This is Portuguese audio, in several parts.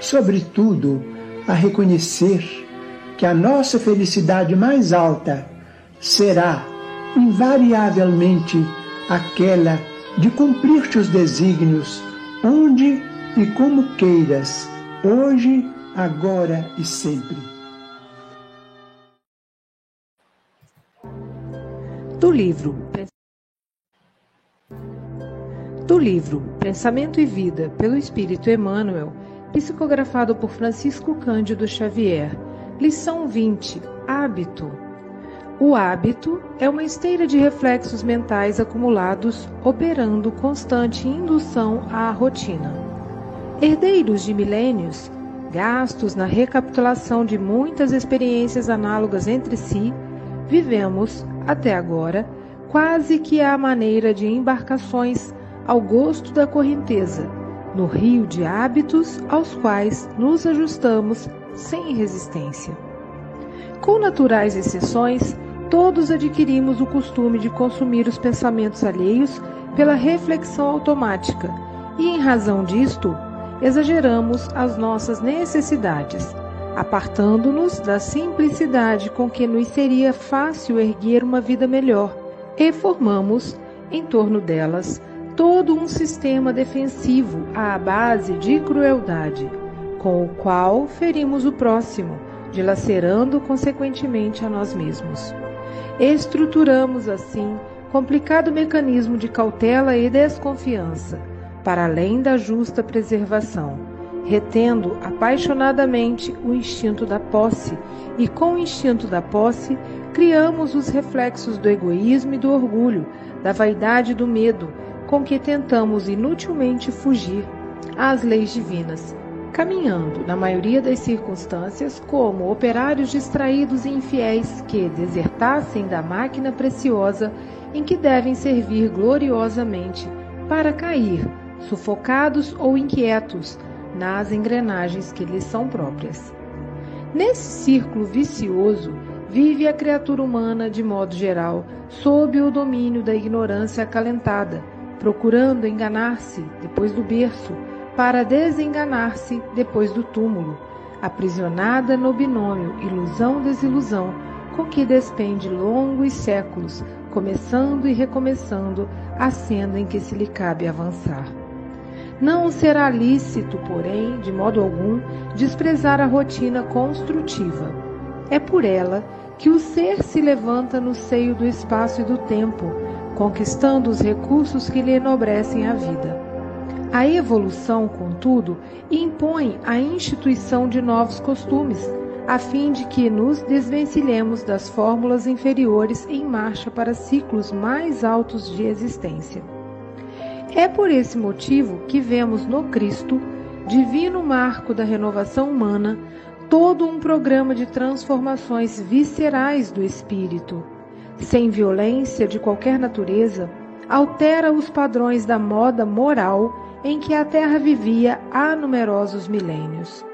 sobretudo, a reconhecer que a nossa felicidade mais alta será invariavelmente aquela de cumprir teus desígnios, onde e como queiras, hoje, agora e sempre. Do livro do livro Pensamento e Vida pelo Espírito Emmanuel, psicografado por Francisco Cândido Xavier, lição 20: Hábito. O hábito é uma esteira de reflexos mentais acumulados, operando constante indução à rotina. Herdeiros de milênios, gastos na recapitulação de muitas experiências análogas entre si, vivemos, até agora, quase que à maneira de embarcações ao gosto da correnteza, no rio de hábitos aos quais nos ajustamos sem resistência. Com naturais exceções, todos adquirimos o costume de consumir os pensamentos alheios pela reflexão automática e, em razão disto, exageramos as nossas necessidades, apartando-nos da simplicidade com que nos seria fácil erguer uma vida melhor, e formamos, em torno delas, todo um sistema defensivo à base de crueldade, com o qual ferimos o próximo, dilacerando consequentemente a nós mesmos. Estruturamos assim complicado mecanismo de cautela e desconfiança, para além da justa preservação, retendo apaixonadamente o instinto da posse, e com o instinto da posse criamos os reflexos do egoísmo e do orgulho, da vaidade e do medo, com que tentamos inutilmente fugir às leis divinas, caminhando, na maioria das circunstâncias, como operários distraídos e infiéis que desertassem da máquina preciosa em que devem servir gloriosamente para cair, sufocados ou inquietos, nas engrenagens que lhes são próprias. Nesse círculo vicioso, vive a criatura humana de modo geral, sob o domínio da ignorância acalentada, procurando enganar-se depois do berço, para desenganar-se depois do túmulo, aprisionada no binômio ilusão-desilusão, com que despende longos séculos, começando e recomeçando a senda em que se lhe cabe avançar. Não será lícito, porém, de modo algum, desprezar a rotina construtiva. É por ela que o ser se levanta no seio do espaço e do tempo, conquistando os recursos que lhe enobrecem a vida. A evolução, contudo, impõe a instituição de novos costumes, a fim de que nos desvencilhemos das fórmulas inferiores em marcha para ciclos mais altos de existência. É por esse motivo que vemos no Cristo, divino marco da renovação humana, todo um programa de transformações viscerais do espírito. Sem violência de qualquer natureza, altera os padrões da moda moral em que a Terra vivia há numerosos milênios.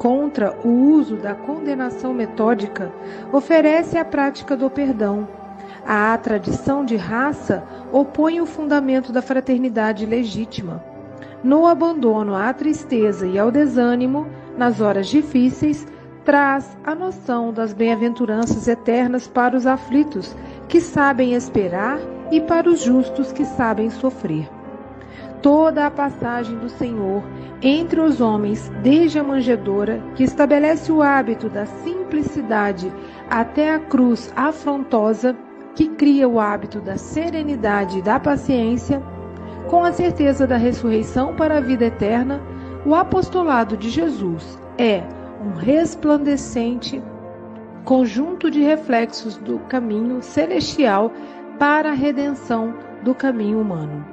contra o uso da condenação metódica, oferece a prática do perdão. A tradição de raça opõe o fundamento da fraternidade legítima. No abandono à tristeza e ao desânimo, nas horas difíceis, traz a noção das bem-aventuranças eternas para os aflitos que sabem esperar e para os justos que sabem sofrer. Toda a passagem do Senhor entre os homens, desde a manjedoura, que estabelece o hábito da simplicidade, até a cruz afrontosa, que cria o hábito da serenidade e da paciência, com a certeza da ressurreição para a vida eterna, o apostolado de Jesus é um resplandecente conjunto de reflexos do caminho celestial para a redenção do caminho humano.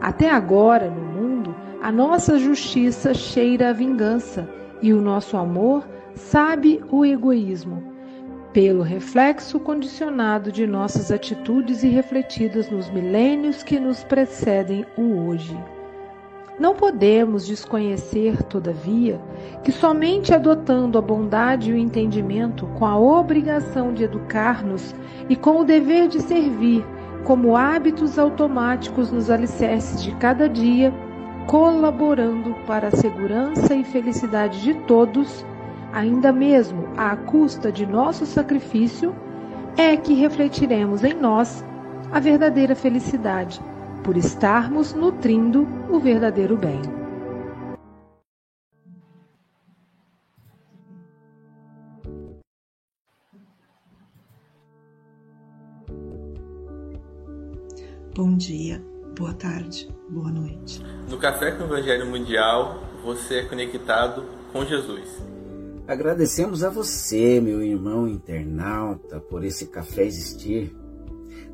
Até agora, no mundo, a nossa justiça cheira a vingança e o nosso amor sabe o egoísmo, pelo reflexo condicionado de nossas atitudes e refletidas nos milênios que nos precedem o hoje. Não podemos desconhecer, todavia, que somente adotando a bondade e o entendimento, com a obrigação de educar-nos e com o dever de servir, como hábitos automáticos nos alicerces de cada dia, colaborando para a segurança e felicidade de todos, ainda mesmo à custa de nosso sacrifício, é que refletiremos em nós a verdadeira felicidade por estarmos nutrindo o verdadeiro bem. Bom dia, boa tarde, boa noite. No Café com o Evangelho Mundial, você é conectado com Jesus. Agradecemos a você, meu irmão internauta, por esse café existir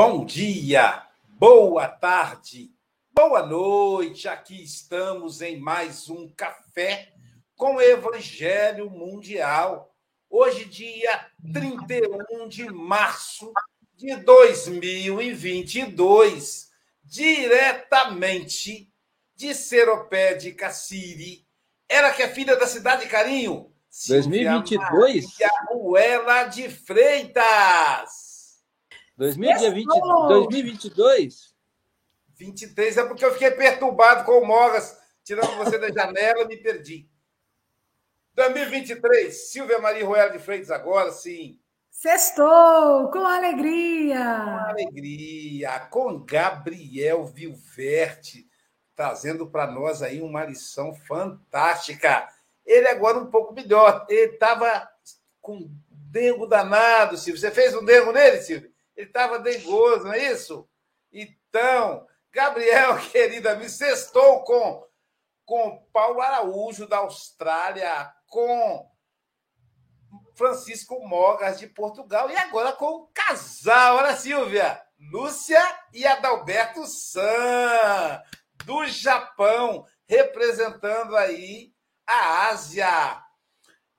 Bom dia, boa tarde, boa noite. Aqui estamos em mais um café com o Evangelho Mundial. Hoje, dia 31 de março de 2022, diretamente de Seropé de Caciri. Ela que é filha da cidade de Carinho. 2022? Maria Ruela de Freitas. 2020, 2022? 23 é porque eu fiquei perturbado com o Mogas, tirando você da janela, me perdi. 2023, Silvia Maria Ruela de Freitas agora, sim. Sextou, com alegria. Com alegria, com Gabriel Vilverte, trazendo para nós aí uma lição fantástica. Ele agora um pouco melhor, ele estava com dengo danado, Silvio. Você fez um dengo nele, Silvio? Ele estava dengoso, não é isso? Então, Gabriel, querida, me sextou com, com Paulo Araújo, da Austrália, com Francisco Mogas, de Portugal, e agora com o casal, olha, Silvia, Lúcia e Adalberto San, do Japão, representando aí a Ásia.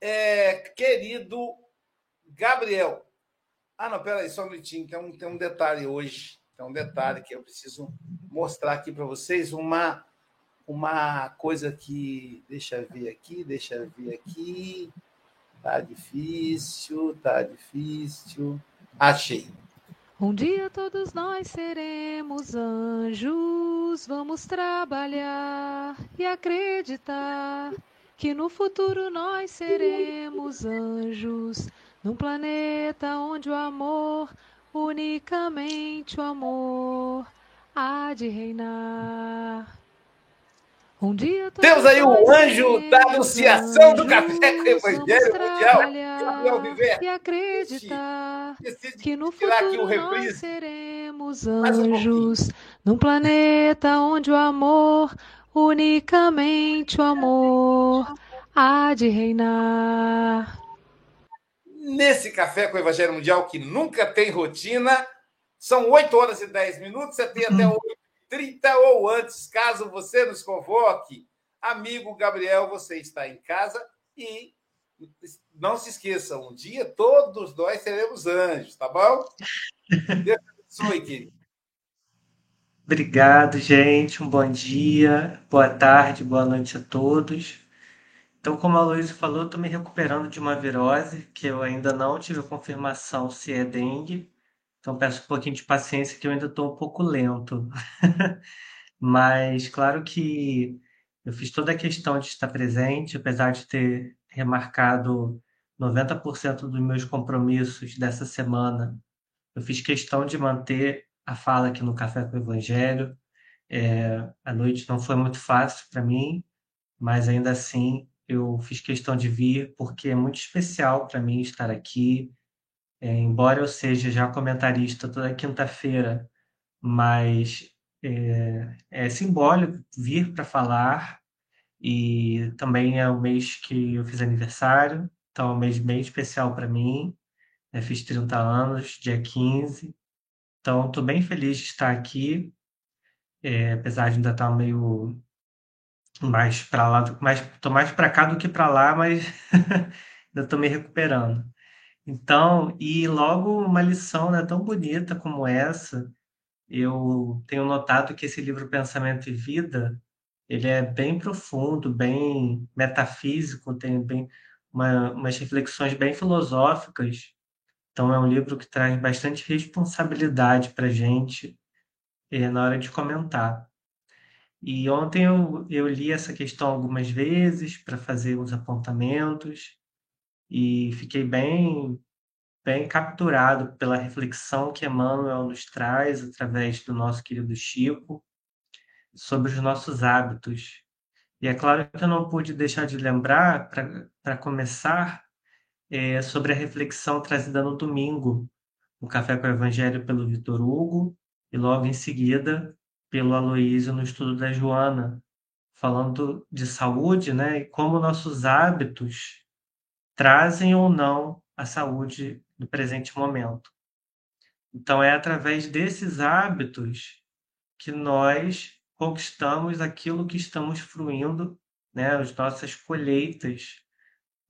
É, querido Gabriel, ah, não, peraí, só um minutinho. Tem um, tem um detalhe hoje. Tem um detalhe que eu preciso mostrar aqui para vocês. Uma, uma coisa que. Deixa eu ver aqui, deixa eu ver aqui. Tá difícil, tá difícil. Achei. Um dia todos nós seremos anjos, vamos trabalhar e acreditar que no futuro nós seremos anjos num planeta onde o amor, unicamente o amor, há de reinar. Um dia Temos aí o anjo da anunciação do café com o Evangelho Mundial, Viver. E acreditar que no futuro nós seremos anjos Num planeta onde o amor, unicamente o amor, há de reinar. Nesse café com o Evangelho Mundial que nunca tem rotina, são 8 horas e 10 minutos, você tem até 8h30 ou antes, caso você nos convoque. Amigo Gabriel, você está em casa e não se esqueça, um dia todos nós seremos anjos, tá bom? Deus abençoe, querido. Obrigado, gente. Um bom dia, boa tarde, boa noite a todos. Então, como a Luísa falou, estou me recuperando de uma virose que eu ainda não tive confirmação se é dengue. Então, peço um pouquinho de paciência que eu ainda estou um pouco lento. Mas, claro que eu fiz toda a questão de estar presente, apesar de ter remarcado 90% dos meus compromissos dessa semana. Eu fiz questão de manter a fala aqui no Café com o Evangelho. É, a noite não foi muito fácil para mim, mas ainda assim eu fiz questão de vir porque é muito especial para mim estar aqui. É, embora eu seja já comentarista toda quinta-feira, mas é, é, simbólico vir para falar e também é o mês que eu fiz aniversário, então é um mês bem especial para mim. Eu fiz 30 anos, dia 15, então estou bem feliz de estar aqui, é, apesar de ainda estar meio mais para lá, mais, tô mais para cá do que para lá, mas ainda estou me recuperando. Então, e logo uma lição né, tão bonita como essa, eu tenho notado que esse livro Pensamento e Vida, ele é bem profundo, bem metafísico, tem bem uma, umas reflexões bem filosóficas. Então, é um livro que traz bastante responsabilidade para gente é, na hora de comentar. E ontem eu, eu li essa questão algumas vezes para fazer uns apontamentos e fiquei bem, bem capturado pela reflexão que Emmanuel nos traz através do nosso querido Chico sobre os nossos hábitos. E é claro que eu não pude deixar de lembrar, para começar, é, sobre a reflexão trazida no domingo, no Café com o Evangelho pelo Vitor Hugo, e logo em seguida pelo Aloísio no estudo da Joana, falando de saúde, né, e como nossos hábitos trazem ou não a saúde do presente momento. Então é através desses hábitos que nós conquistamos aquilo que estamos fruindo, né, as nossas colheitas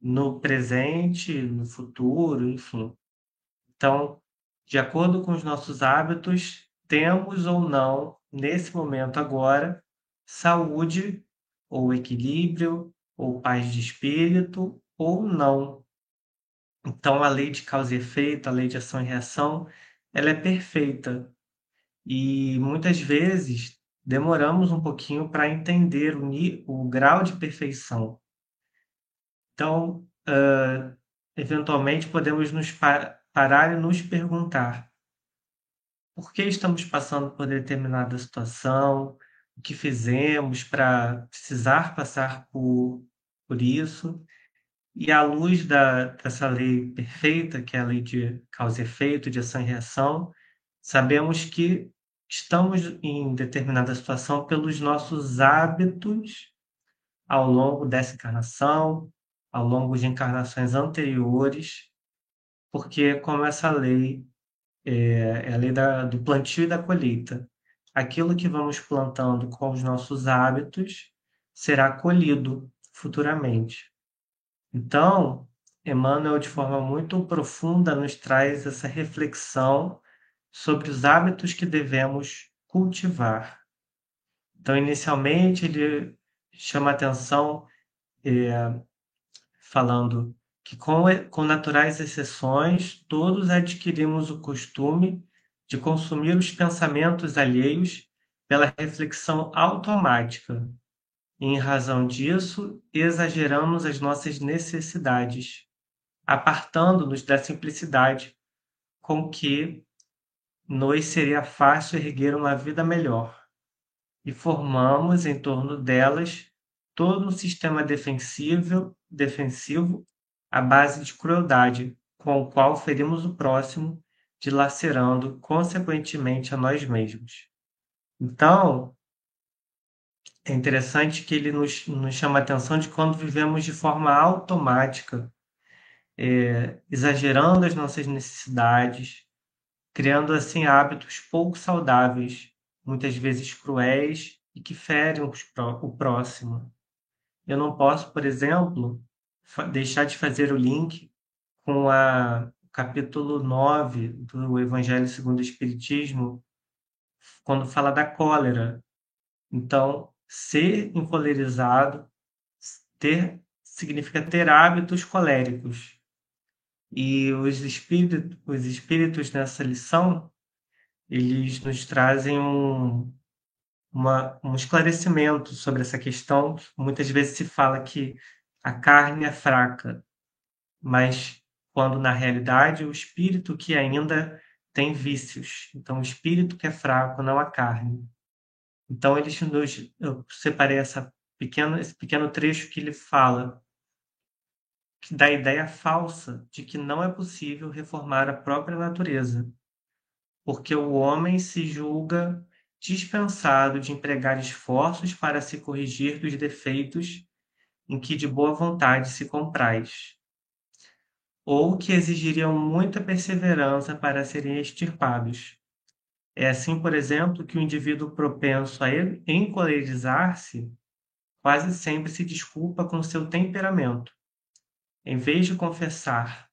no presente, no futuro, enfim. Então, de acordo com os nossos hábitos, temos ou não nesse momento agora, saúde ou equilíbrio, ou paz de espírito, ou não. Então, a lei de causa e efeito, a lei de ação e reação, ela é perfeita. E muitas vezes demoramos um pouquinho para entender o, o, grau de perfeição. Então, uh, eventualmente, podemos nos par parar e nos perguntar: por que estamos passando por determinada situação, o que fizemos para precisar passar por, por isso. E à luz da, dessa lei perfeita, que é a lei de causa e efeito, de ação e reação, sabemos que estamos em determinada situação pelos nossos hábitos ao longo dessa encarnação, ao longo de encarnações anteriores, porque como essa lei é, é a lei da, do plantio e da colheita. Aquilo que vamos plantando com os nossos hábitos será colhido futuramente. Então, Emmanuel, de forma muito profunda, nos traz essa reflexão sobre os hábitos que devemos cultivar. Então, inicialmente, ele chama atenção é, falando que, com, com naturais exceções, todos adquirimos o costume de consumir os pensamentos alheios pela reflexão automática. E, em razão disso, exageramos as nossas necessidades, apartando-nos da simplicidade com que nos seria fácil erguer uma vida melhor, e formamos em torno delas todo um sistema defensivo, defensivo à base de crueldade, com o qual ferimos o próximo, dilacerando consequentemente a nós mesmos. Então, é interessante que ele nos, nos chama a atenção de quando vivemos de forma automática, é, exagerando as nossas necessidades, criando assim hábitos pouco saudáveis, muitas vezes cruéis e que ferem o próximo. Eu não posso, por exemplo, deixar de fazer o link com a, capítulo 9 do Evangelho segundo o Espiritismo, quando fala da cólera. Então, ser encolerizado ter, significa ter hábitos coléricos. E os espíritos, os espíritos nessa lição, eles nos trazem um, uma, um esclarecimento sobre essa questão. Muitas vezes se fala que a carne é fraca, mas quando na realidade o espírito que ainda tem vícios. Então, o espírito que é fraco, não a carne. Então, eles nos, eu separei essa pequena, esse pequeno trecho que ele fala da ideia falsa de que não é possível reformar a própria natureza, porque o homem se julga dispensado de empregar esforços para se corrigir dos defeitos em que de boa vontade se compraz, ou que exigiriam muita perseverança para serem extirpados. É assim, por exemplo, que o indivíduo propenso a encolerizar-se quase sempre se desculpa com seu temperamento. Em vez de confessar,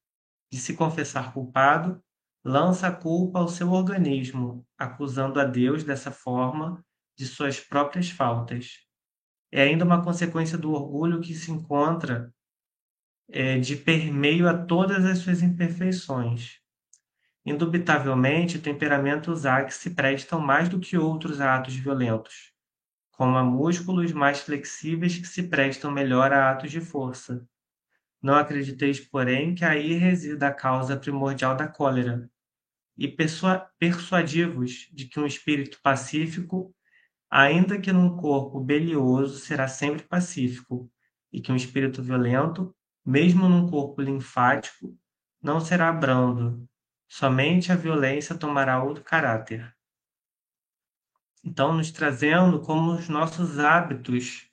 de se confessar culpado, lança a culpa ao seu organismo, acusando a Deus dessa forma de suas próprias faltas. É ainda uma consequência do orgulho que se encontra é, de permeio a todas as suas imperfeições. Indubitavelmente, temperamentos há que se prestam mais do que outros a atos violentos, como a músculos mais flexíveis que se prestam melhor a atos de força. Não acrediteis, porém, que aí resida a causa primordial da cólera, e persuadivos de que um espírito pacífico, ainda que num corpo belioso, será sempre pacífico, e que um espírito violento, mesmo num corpo linfático, não será brando. Somente a violência tomará outro caráter. Então, nos trazendo como os nossos hábitos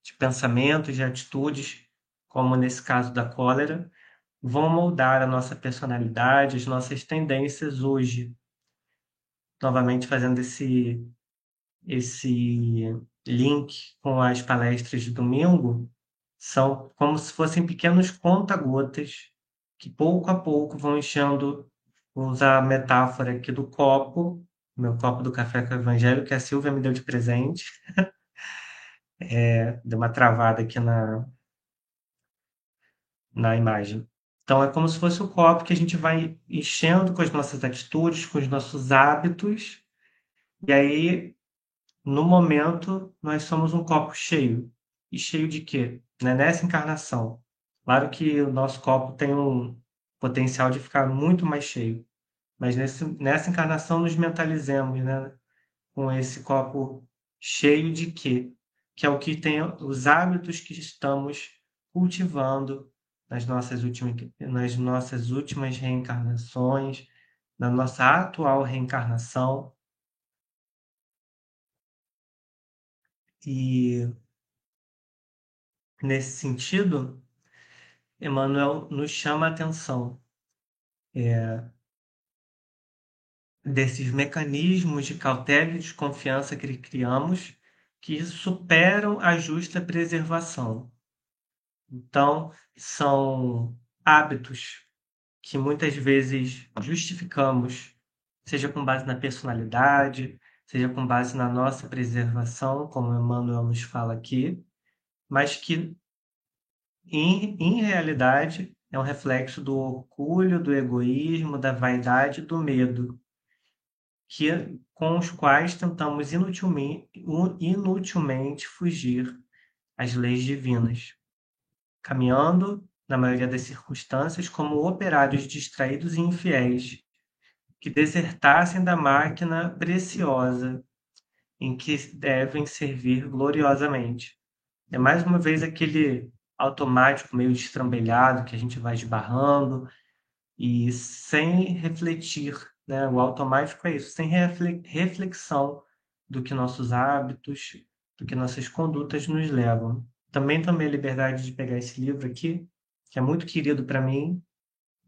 de pensamentos, de atitudes, como nesse caso da cólera, vão moldar a nossa personalidade, as nossas tendências hoje. Novamente fazendo esse esse link com as palestras de domingo, são como se fossem pequenos conta-gotas que pouco a pouco vão enchendo, vou usar a metáfora aqui do copo, meu copo do café com o evangelho, que a Silvia me deu de presente. é, deu uma travada aqui na, na imagem. Então, é como se fosse o copo que a gente vai enchendo com as nossas atitudes, com os nossos hábitos, e aí, no momento, nós somos um copo cheio. E cheio de quê? Né? Nessa encarnação. Claro que o nosso copo tem um potencial de ficar muito mais cheio, mas nesse, nessa encarnação nos mentalizemos né? com esse copo cheio de quê? Que é o que tem os hábitos que estamos cultivando nas nossas últimas, nas nossas últimas reencarnações, na nossa atual reencarnação. E nesse sentido, Emmanuel nos chama a atenção é, desses mecanismos de cautela e desconfiança que criamos que superam a justa preservação. Então, são hábitos que muitas vezes justificamos, seja com base na personalidade, seja com base na nossa preservação, como Emmanuel nos fala aqui, mas que, em, em realidade, é um reflexo do orgulho, do egoísmo, da vaidade, do medo, que, com os quais tentamos inutilmente, inutilmente fugir às leis divinas caminhando, na maioria das circunstâncias, como operários distraídos e infiéis, que desertassem da máquina preciosa em que devem servir gloriosamente. É mais uma vez aquele automático meio destrambelhado que a gente vai esbarrando e sem refletir, né? O automático é isso, sem reflexão do que nossos hábitos, do que nossas condutas nos levam. Também tomei a liberdade de pegar esse livro aqui, que é muito querido para mim,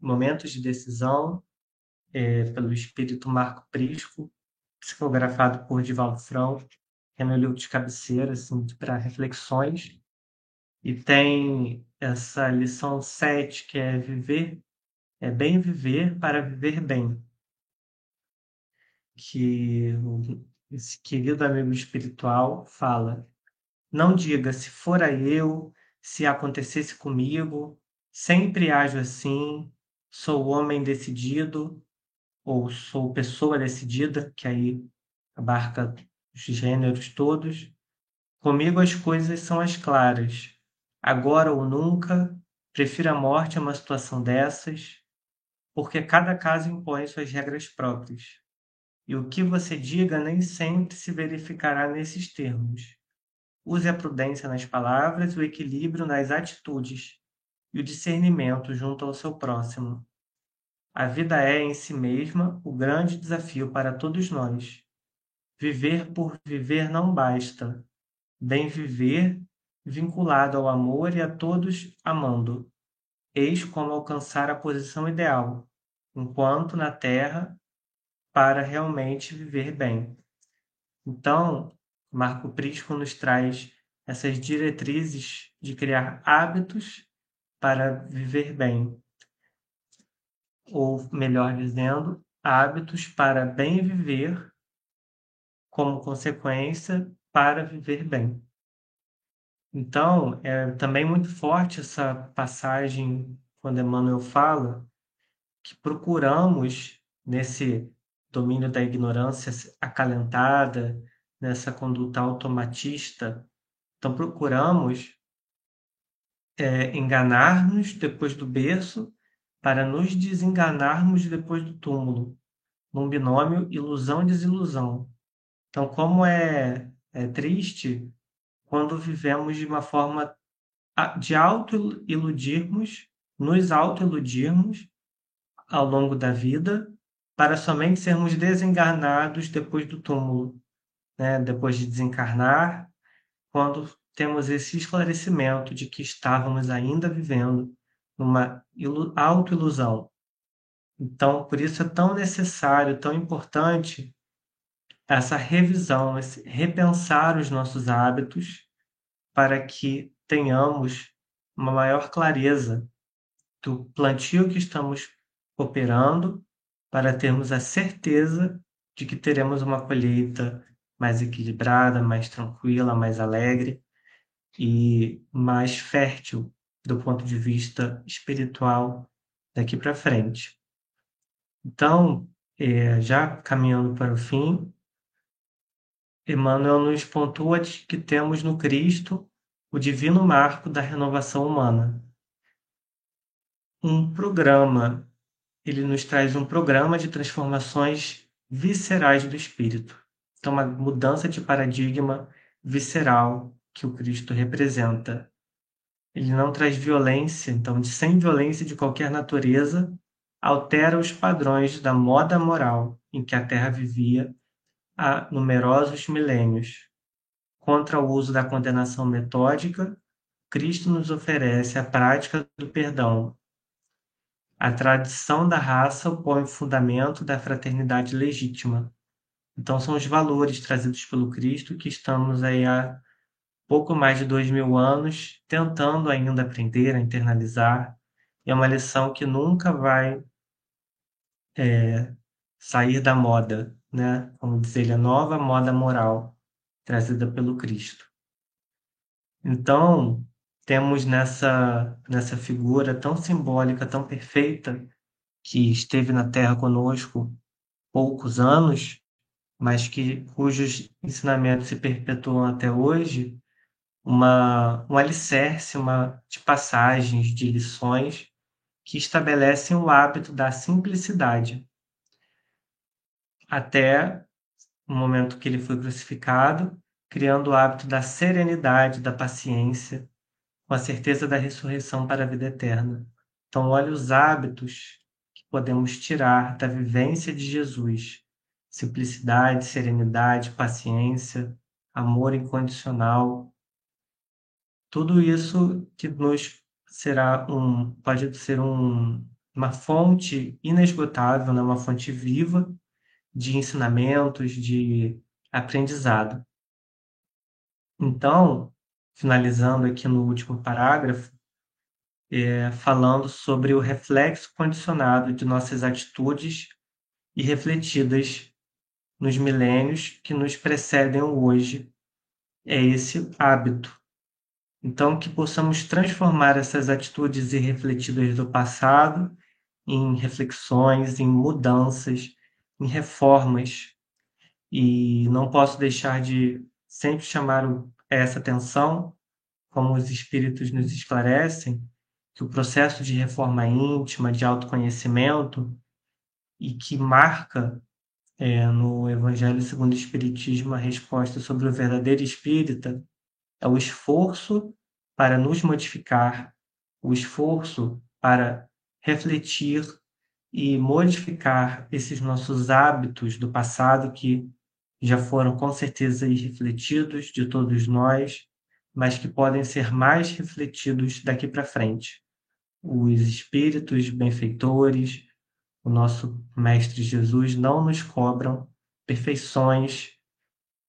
Momentos de Decisão, é, pelo espírito Marco Prisco, psicografado por Divaldo Franco, que é meu livro de cabeceira, assim, para reflexões. E tem essa lição 7, que é viver, é bem viver para viver bem. Que esse querido amigo espiritual fala: não diga se fora eu, se acontecesse comigo, sempre ajo assim, sou homem decidido, ou sou pessoa decidida, que aí abarca os gêneros todos. Comigo as coisas são as claras. Agora ou nunca, prefiro a morte a uma situação dessas, porque cada caso impõe suas regras próprias. E o que você diga nem sempre se verificará nesses termos. Use a prudência nas palavras, o equilíbrio nas atitudes e o discernimento junto ao seu próximo. A vida é, em si mesma, o grande desafio para todos nós. Viver por viver não basta. Bem viver, vinculado ao amor e a todos amando. Eis como alcançar a posição ideal, enquanto na Terra, para realmente viver bem. Então, Marco Prisco nos traz essas diretrizes de criar hábitos para viver bem, ou melhor dizendo, hábitos para bem viver, como consequência, para viver bem. Então, é também muito forte essa passagem quando Emmanuel fala que procuramos, nesse domínio da ignorância acalentada, nessa conduta automatista, então procuramos é, enganar-nos depois do berço para nos desenganarmos depois do túmulo, num binômio ilusão-desilusão. Então, como é, é triste quando vivemos de uma forma de auto-iludirmos, nos auto-iludirmos ao longo da vida, para somente sermos desenganados depois do túmulo, né? depois de desencarnar, quando temos esse esclarecimento de que estávamos ainda vivendo numa autoilusão. Então, por isso é tão necessário, tão importante essa revisão, esse repensar os nossos hábitos para que tenhamos uma maior clareza do plantio que estamos operando, para termos a certeza de que teremos uma colheita mais equilibrada, mais tranquila, mais alegre e mais fértil do ponto de vista espiritual daqui para frente. Então, é, já caminhando para o fim, Emmanuel nos pontua que temos no Cristo o divino marco da renovação humana. Um programa, ele nos traz um programa de transformações viscerais do espírito. Então, uma mudança de paradigma visceral que o Cristo representa. Ele não traz violência, então, sem violência de qualquer natureza, altera os padrões da moda moral em que a Terra vivia há numerosos milênios. Contra o uso da condenação metódica, Cristo nos oferece a prática do perdão. A tradição da raça põe o fundamento da fraternidade legítima. Então, são os valores trazidos pelo Cristo que estamos aí há pouco mais de dois mil anos tentando ainda aprender a internalizar. É uma lição que nunca vai é, sair da moda né? Como diz ele, a nova moda moral trazida pelo Cristo. Então, temos nessa, nessa figura tão simbólica, tão perfeita, que esteve na Terra conosco poucos anos, mas que cujos ensinamentos se perpetuam até hoje, uma, um alicerce uma, de passagens, de lições que estabelecem o hábito da simplicidade, até o momento que ele foi crucificado, criando o hábito da serenidade, da paciência, com a certeza da ressurreição para a vida eterna. Então, olhe os hábitos que podemos tirar da vivência de Jesus, simplicidade, serenidade, paciência, amor incondicional. Tudo isso que nos será um pode ser um, uma fonte inesgotável, né? uma fonte viva de ensinamentos, de aprendizado. Então, finalizando aqui no último parágrafo, é, falando sobre o reflexo condicionado de nossas atitudes e refletidas nos milênios que nos precedem hoje, é esse hábito. Então, que possamos transformar essas atitudes irrefletidas do passado em reflexões, em mudanças, em reformas. E não posso deixar de sempre chamar essa atenção, como os espíritos nos esclarecem, que o processo de reforma íntima, de autoconhecimento, e que marca é, no Evangelho segundo o Espiritismo a resposta sobre o verdadeiro espírita, é o esforço para nos modificar, o esforço para refletir e modificar esses nossos hábitos do passado que já foram com certeza irrefletidos de todos nós, mas que podem ser mais refletidos daqui para frente. Os espíritos benfeitores, o nosso Mestre Jesus não nos cobram perfeições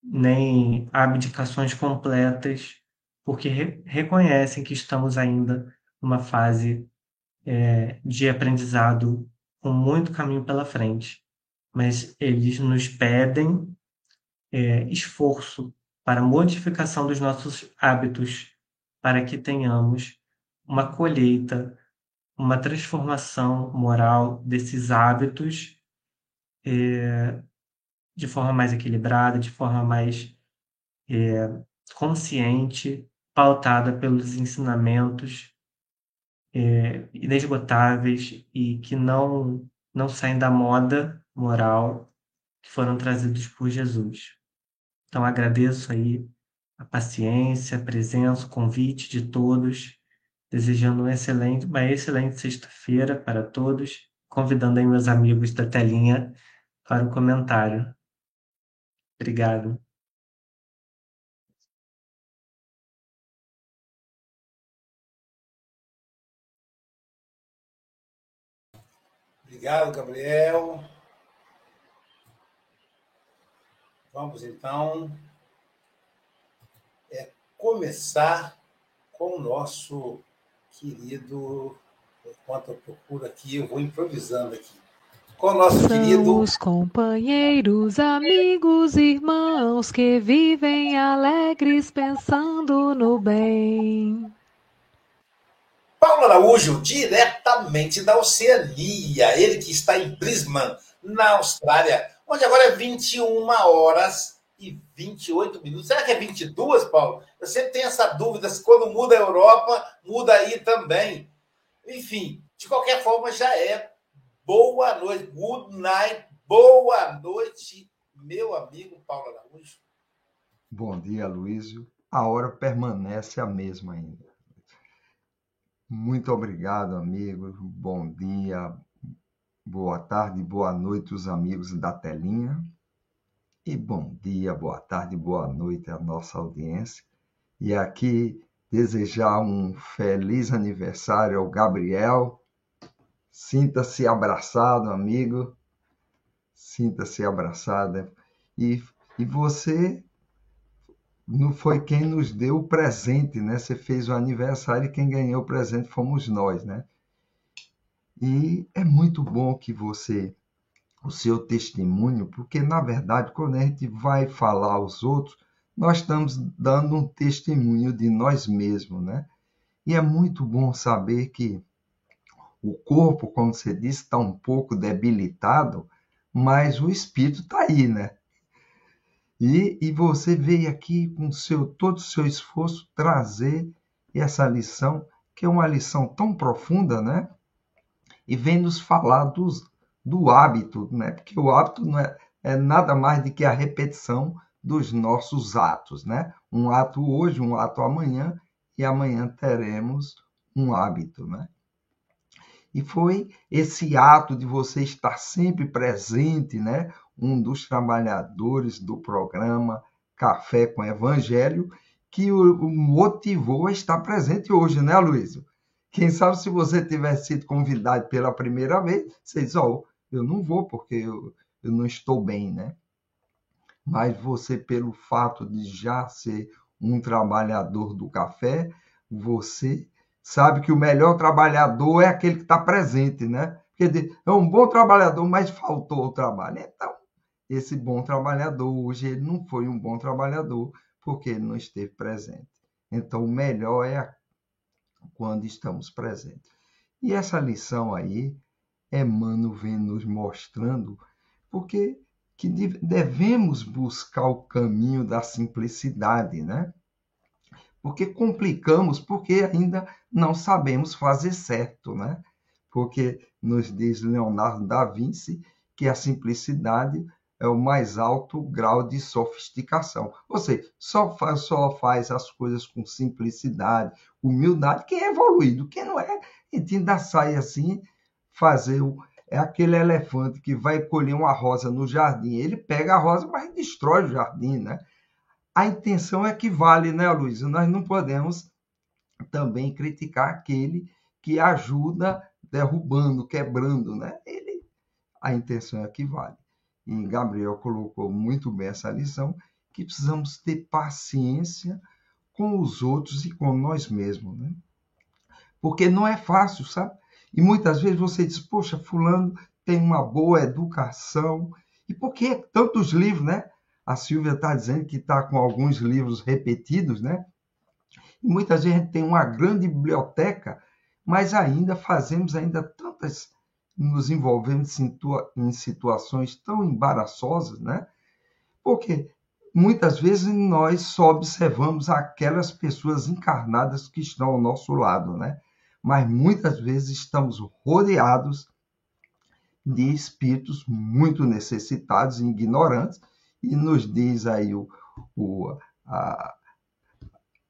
nem abdicações completas, porque re reconhecem que estamos ainda numa fase é, de aprendizado com muito caminho pela frente. Mas eles nos pedem é, esforço para modificação dos nossos hábitos, para que tenhamos uma colheita uma transformação moral desses hábitos é, de forma mais equilibrada, de forma mais é, consciente, pautada pelos ensinamentos é, inesgotáveis e que não, não saem da moda moral que foram trazidos por Jesus. Então agradeço aí a paciência, a presença, o convite de todos desejando um excelente, uma excelente sexta-feira para todos, convidando aí meus amigos da telinha para o comentário. Obrigado. Obrigado, Gabriel. Vamos então é, começar com o nosso querido. Enquanto eu procuro aqui, eu vou improvisando aqui. Com o nosso São querido. Os companheiros, amigos, irmãos que vivem alegres pensando no bem. Paulo Araújo, diretamente da Oceania, ele que está em Brisbane, na Austrália, onde agora é 21 horas e 28 minutos. Será que é 22, Paulo? Eu sempre tenho essa dúvida se quando muda a Europa, muda aí também. Enfim, de qualquer forma, já é boa noite, good night, boa noite, meu amigo Paulo Araújo. Bom dia, Luísio. A hora permanece a mesma ainda. Muito obrigado, amigo. Bom dia, boa tarde, boa noite, os amigos da telinha. E bom dia, boa tarde, boa noite à nossa audiência. E aqui desejar um feliz aniversário ao Gabriel. Sinta-se abraçado, amigo. Sinta-se abraçada. E, e você não foi quem nos deu o presente, né? Você fez o aniversário e quem ganhou o presente fomos nós, né? E é muito bom que você o seu testemunho, porque na verdade, quando a gente vai falar aos outros, nós estamos dando um testemunho de nós mesmos, né? E é muito bom saber que o corpo, como você disse, está um pouco debilitado, mas o espírito está aí, né? E, e você veio aqui com seu, todo o seu esforço trazer essa lição, que é uma lição tão profunda, né? E vem nos falar dos, do hábito, né? porque o hábito não é, é nada mais do que a repetição dos nossos atos. Né? Um ato hoje, um ato amanhã, e amanhã teremos um hábito. Né? E foi esse ato de você estar sempre presente, né? um dos trabalhadores do programa Café com Evangelho, que o motivou a estar presente hoje, né, Luísio? Quem sabe se você tivesse sido convidado pela primeira vez, você diz, ó, oh, eu não vou porque eu, eu não estou bem, né? Mas você, pelo fato de já ser um trabalhador do café, você sabe que o melhor trabalhador é aquele que está presente, né? Porque é um bom trabalhador, mas faltou o trabalho. Então, esse bom trabalhador, hoje, ele não foi um bom trabalhador, porque ele não esteve presente. Então, o melhor é quando estamos presentes. E essa lição aí, Emmanuel vem nos mostrando, porque que devemos buscar o caminho da simplicidade, né? Porque complicamos, porque ainda não sabemos fazer certo, né? Porque nos diz Leonardo da Vinci que a simplicidade é o mais alto grau de sofisticação. Ou seja, só faz, só faz as coisas com simplicidade, humildade, quem é evoluído, quem não é, ainda sai assim, fazer o. É aquele elefante que vai colher uma rosa no jardim. Ele pega a rosa, mas destrói o jardim, né? A intenção é que vale, né, Luiz? Nós não podemos também criticar aquele que ajuda derrubando, quebrando, né? Ele, a intenção é que vale e Gabriel colocou muito bem essa lição, que precisamos ter paciência com os outros e com nós mesmos, né? Porque não é fácil, sabe? E muitas vezes você diz, poxa, fulano tem uma boa educação. E por que tantos livros, né? A Silvia está dizendo que está com alguns livros repetidos, né? E muitas vezes a gente tem uma grande biblioteca, mas ainda fazemos ainda tantas nos envolvendo em situações tão embaraçosas, né? Porque muitas vezes nós só observamos aquelas pessoas encarnadas que estão ao nosso lado, né? Mas muitas vezes estamos rodeados de espíritos muito necessitados e ignorantes, e nos diz aí o, o, a,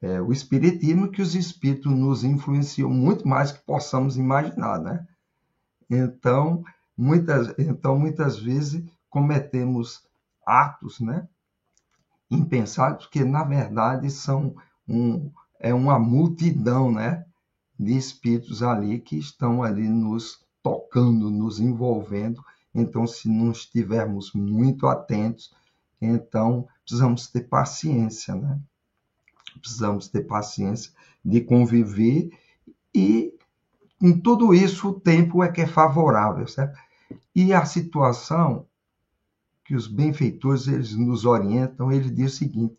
é, o Espiritismo que os espíritos nos influenciam muito mais que possamos imaginar, né? Então, muitas, então, muitas vezes cometemos atos né, impensados que, na verdade, são um, é uma multidão né, de espíritos ali que estão ali nos tocando, nos envolvendo. Então, se não estivermos muito atentos, então precisamos ter paciência, né? Precisamos ter paciência de conviver e em tudo isso, o tempo é que é favorável, certo? E a situação que os benfeitores eles nos orientam, ele diz o seguinte: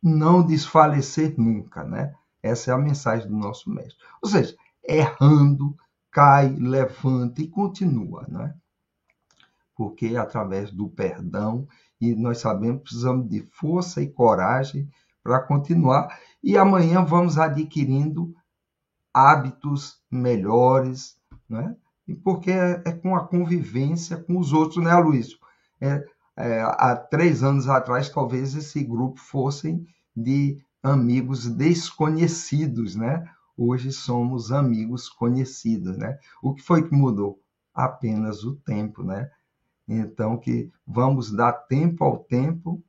não desfalecer nunca, né? Essa é a mensagem do nosso mestre. Ou seja, errando, cai, levanta e continua, né? Porque através do perdão e nós sabemos que precisamos de força e coragem para continuar e amanhã vamos adquirindo hábitos melhores, né? E porque é, é, com a convivência com os outros, né, Luiz? É, é, há três anos atrás, talvez esse grupo fossem de amigos desconhecidos, né? Hoje somos amigos conhecidos, né? O que foi que mudou? Apenas o tempo, né? Então, que vamos dar tempo ao tempo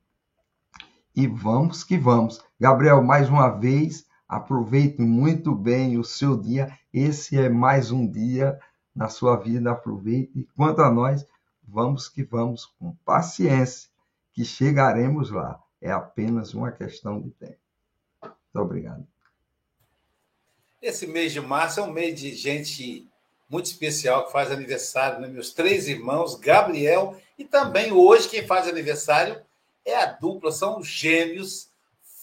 e vamos que vamos. Gabriel, mais uma vez, Aproveite muito bem o seu dia. Esse é mais um dia na sua vida. Aproveite. Quanto a nós, vamos que vamos com paciência, que chegaremos lá. É apenas uma questão de tempo. Muito obrigado. Esse mês de março é um mês de gente muito especial que faz aniversário, né? meus três irmãos, Gabriel, e também hoje quem faz aniversário é a dupla, são os gêmeos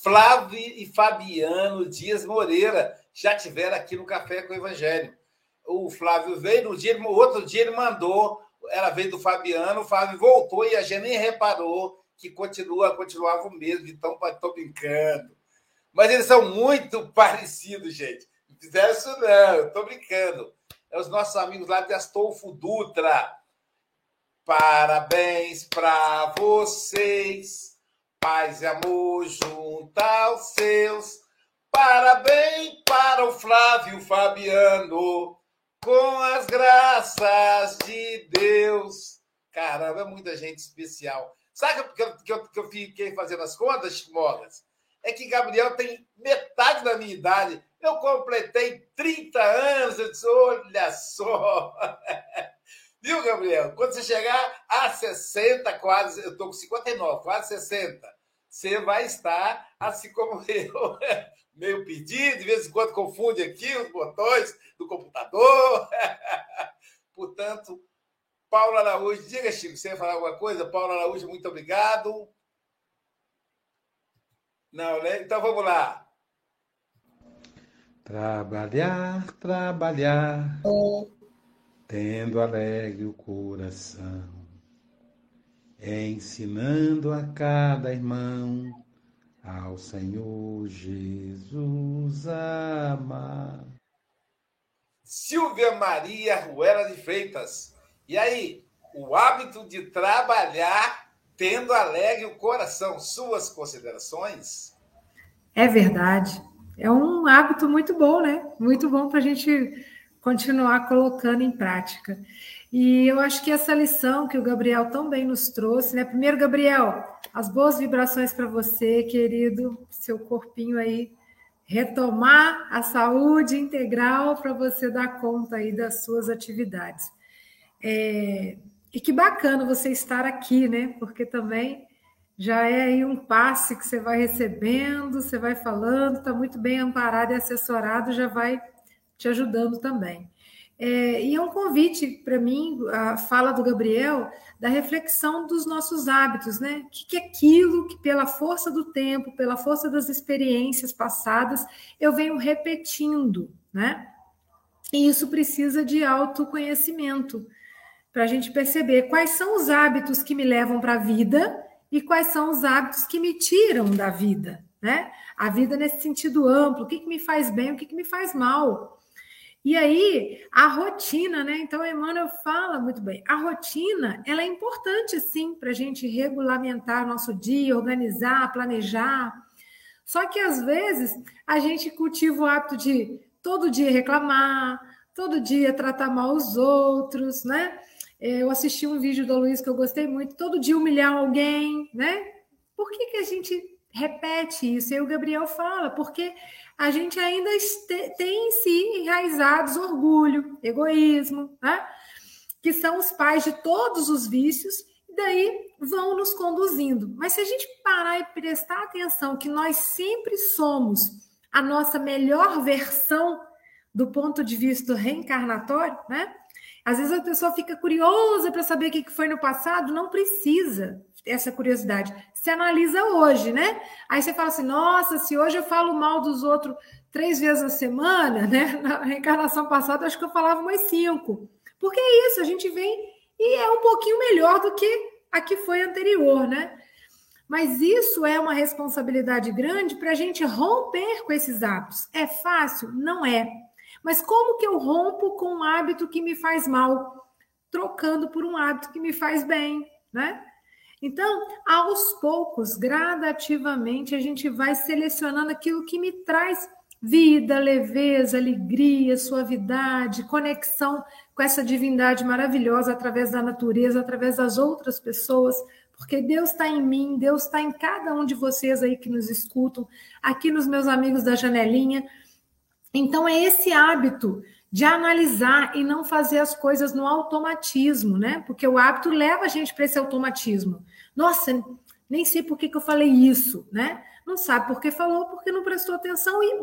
Flávio e Fabiano Dias Moreira já tiveram aqui no Café com o Evangelho. O Flávio veio, no dia, outro dia ele mandou, ela veio do Fabiano, o Flávio voltou e a gente nem reparou que continua, continuava o mesmo, então estou brincando. Mas eles são muito parecidos, gente. Não fizeram isso, não, estou brincando. É os nossos amigos lá de Astolfo Dutra. Parabéns para vocês paz e amor junto aos seus. Parabéns para o Flávio Fabiano, com as graças de Deus. Caramba, é muita gente especial. Sabe que eu, que eu, que eu fiquei fazendo as contas, Mogas? É que Gabriel tem metade da minha idade. Eu completei 30 anos. Eu disse, olha só. Viu, Gabriel? Quando você chegar a 60, quase, eu estou com 59, quase 60, você vai estar assim como eu, meio pedido, de vez em quando confunde aqui os botões do computador. Portanto, Paulo Araújo, diga, Chico, você ia falar alguma coisa? Paulo Araújo, muito obrigado. Não, né? Então vamos lá. Trabalhar, trabalhar, tendo alegre o coração, ensinando a cada irmão ao Senhor Jesus amar. Silvia Maria Ruela de Freitas. E aí, o hábito de trabalhar tendo alegre o coração. Suas considerações? É verdade. É um hábito muito bom, né? Muito bom para a gente continuar colocando em prática. E eu acho que essa lição que o Gabriel tão bem nos trouxe, né? Primeiro, Gabriel, as boas vibrações para você, querido, seu corpinho aí retomar a saúde integral para você dar conta aí das suas atividades. É, e que bacana você estar aqui, né? Porque também já é aí um passe que você vai recebendo, você vai falando, está muito bem amparado e assessorado, já vai te ajudando também. É, e é um convite para mim, a fala do Gabriel, da reflexão dos nossos hábitos, né? O que, que é aquilo que, pela força do tempo, pela força das experiências passadas, eu venho repetindo, né? E isso precisa de autoconhecimento para a gente perceber quais são os hábitos que me levam para a vida e quais são os hábitos que me tiram da vida, né? A vida nesse sentido amplo, o que, que me faz bem, o que, que me faz mal. E aí, a rotina, né? Então, Emmanuel fala muito bem. A rotina, ela é importante, sim, para a gente regulamentar nosso dia, organizar, planejar. Só que, às vezes, a gente cultiva o hábito de todo dia reclamar, todo dia tratar mal os outros, né? Eu assisti um vídeo do Luiz que eu gostei muito, todo dia humilhar alguém, né? Por que, que a gente repete isso? E o Gabriel fala, porque a gente ainda tem em si enraizados orgulho, egoísmo, né? que são os pais de todos os vícios, e daí vão nos conduzindo. Mas se a gente parar e prestar atenção que nós sempre somos a nossa melhor versão do ponto de vista reencarnatório, né? Às vezes a pessoa fica curiosa para saber o que foi no passado, não precisa essa curiosidade. Se analisa hoje, né? Aí você fala assim: nossa, se hoje eu falo mal dos outros três vezes na semana, né? Na reencarnação passada, acho que eu falava umas cinco. Porque é isso, a gente vem e é um pouquinho melhor do que a que foi anterior, né? Mas isso é uma responsabilidade grande para a gente romper com esses hábitos. É fácil? Não é. Mas como que eu rompo com um hábito que me faz mal? Trocando por um hábito que me faz bem, né? Então, aos poucos, gradativamente, a gente vai selecionando aquilo que me traz vida, leveza, alegria, suavidade, conexão com essa divindade maravilhosa através da natureza, através das outras pessoas, porque Deus está em mim, Deus está em cada um de vocês aí que nos escutam, aqui nos meus amigos da janelinha. Então, é esse hábito de analisar e não fazer as coisas no automatismo, né? Porque o hábito leva a gente para esse automatismo. Nossa, nem sei por que, que eu falei isso, né? Não sabe por que falou, porque não prestou atenção e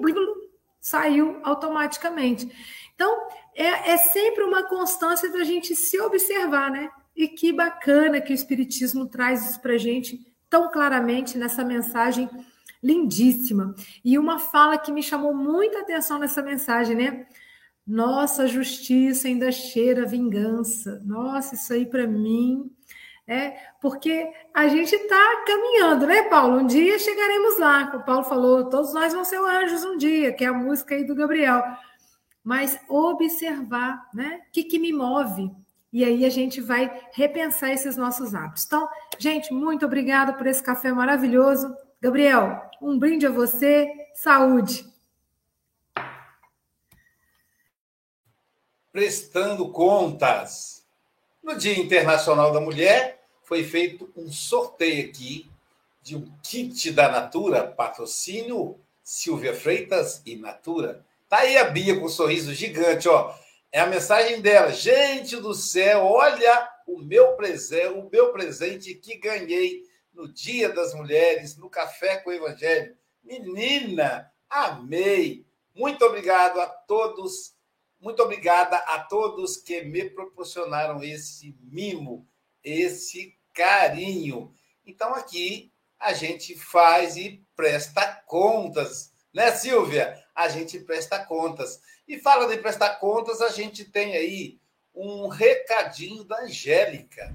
saiu automaticamente. Então, é, é sempre uma constância da gente se observar, né? E que bacana que o Espiritismo traz isso para gente tão claramente nessa mensagem lindíssima. E uma fala que me chamou muita atenção nessa mensagem, né? Nossa, justiça ainda cheira vingança. Nossa, isso aí para mim é porque a gente está caminhando, né, Paulo? Um dia chegaremos lá. O Paulo falou: todos nós vamos ser anjos um dia, que é a música aí do Gabriel. Mas observar, né? O que, que me move? E aí a gente vai repensar esses nossos hábitos. Então, gente, muito obrigada por esse café maravilhoso. Gabriel, um brinde a você. Saúde. prestando contas. No Dia Internacional da Mulher, foi feito um sorteio aqui de um kit da Natura, patrocínio Silvia Freitas e Natura. Tá aí a Bia com um sorriso gigante, ó. É a mensagem dela. Gente do céu, olha o meu presente, o meu presente que ganhei no Dia das Mulheres, no Café com o Evangelho. Menina, amei. Muito obrigado a todos. Muito obrigada a todos que me proporcionaram esse mimo, esse carinho. Então aqui a gente faz e presta contas, né, Silvia? A gente presta contas. E falando em prestar contas, a gente tem aí um recadinho da Angélica.